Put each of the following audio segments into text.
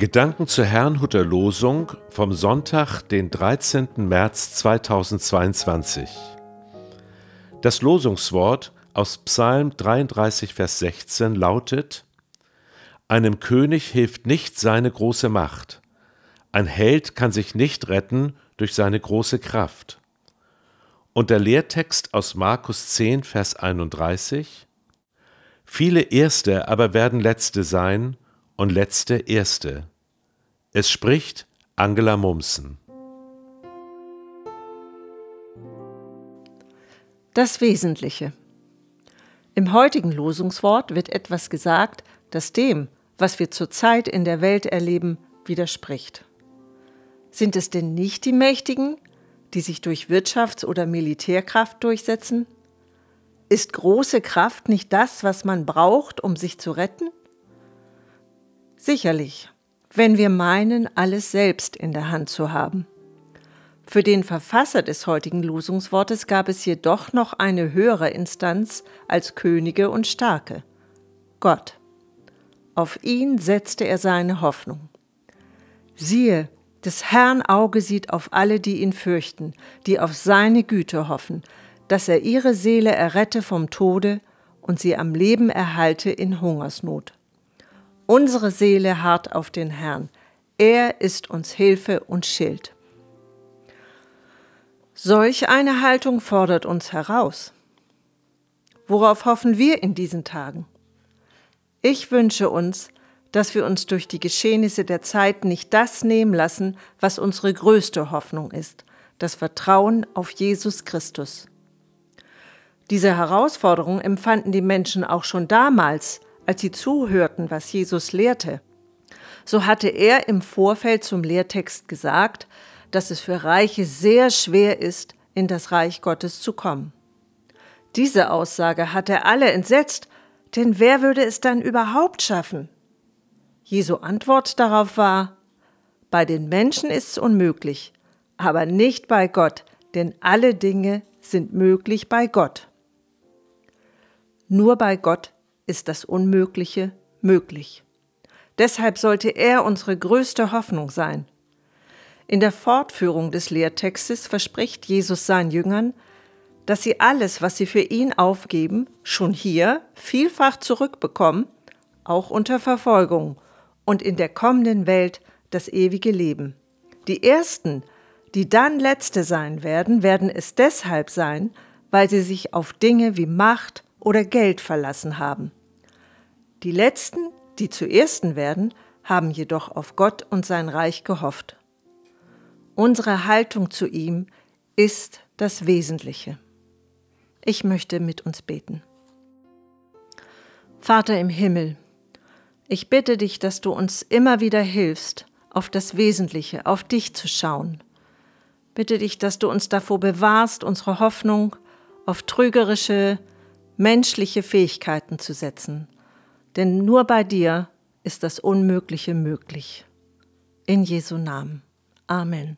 Gedanken zur Herrnhuter Losung vom Sonntag, den 13. März 2022. Das Losungswort aus Psalm 33, Vers 16 lautet: Einem König hilft nicht seine große Macht. Ein Held kann sich nicht retten durch seine große Kraft. Und der Lehrtext aus Markus 10, Vers 31: Viele Erste aber werden Letzte sein und letzte Erste. Es spricht Angela Mumsen. Das Wesentliche. Im heutigen Losungswort wird etwas gesagt, das dem, was wir zurzeit in der Welt erleben, widerspricht. Sind es denn nicht die Mächtigen, die sich durch Wirtschafts- oder Militärkraft durchsetzen? Ist große Kraft nicht das, was man braucht, um sich zu retten? Sicherlich, wenn wir meinen, alles selbst in der Hand zu haben. Für den Verfasser des heutigen Losungswortes gab es jedoch noch eine höhere Instanz als Könige und Starke. Gott. Auf ihn setzte er seine Hoffnung. Siehe, des Herrn Auge sieht auf alle, die ihn fürchten, die auf seine Güte hoffen, dass er ihre Seele errette vom Tode und sie am Leben erhalte in Hungersnot. Unsere Seele harrt auf den Herrn. Er ist uns Hilfe und Schild. Solch eine Haltung fordert uns heraus. Worauf hoffen wir in diesen Tagen? Ich wünsche uns, dass wir uns durch die Geschehnisse der Zeit nicht das nehmen lassen, was unsere größte Hoffnung ist, das Vertrauen auf Jesus Christus. Diese Herausforderung empfanden die Menschen auch schon damals, als sie zuhörten, was Jesus lehrte. So hatte er im Vorfeld zum Lehrtext gesagt, dass es für Reiche sehr schwer ist, in das Reich Gottes zu kommen. Diese Aussage hatte alle entsetzt, denn wer würde es dann überhaupt schaffen? Jesu Antwort darauf war, bei den Menschen ist es unmöglich, aber nicht bei Gott, denn alle Dinge sind möglich bei Gott. Nur bei Gott ist das Unmögliche möglich. Deshalb sollte er unsere größte Hoffnung sein. In der Fortführung des Lehrtextes verspricht Jesus seinen Jüngern, dass sie alles, was sie für ihn aufgeben, schon hier vielfach zurückbekommen, auch unter Verfolgung und in der kommenden Welt das ewige Leben. Die Ersten, die dann Letzte sein werden, werden es deshalb sein, weil sie sich auf Dinge wie Macht oder Geld verlassen haben. Die Letzten, die zuersten werden, haben jedoch auf Gott und sein Reich gehofft. Unsere Haltung zu ihm ist das Wesentliche. Ich möchte mit uns beten. Vater im Himmel, ich bitte dich, dass du uns immer wieder hilfst, auf das Wesentliche, auf dich zu schauen. Bitte dich, dass du uns davor bewahrst, unsere Hoffnung auf trügerische, menschliche Fähigkeiten zu setzen denn nur bei dir ist das Unmögliche möglich. In Jesu Namen. Amen.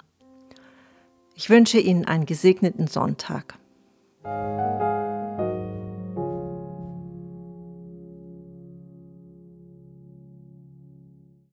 Ich wünsche Ihnen einen gesegneten Sonntag.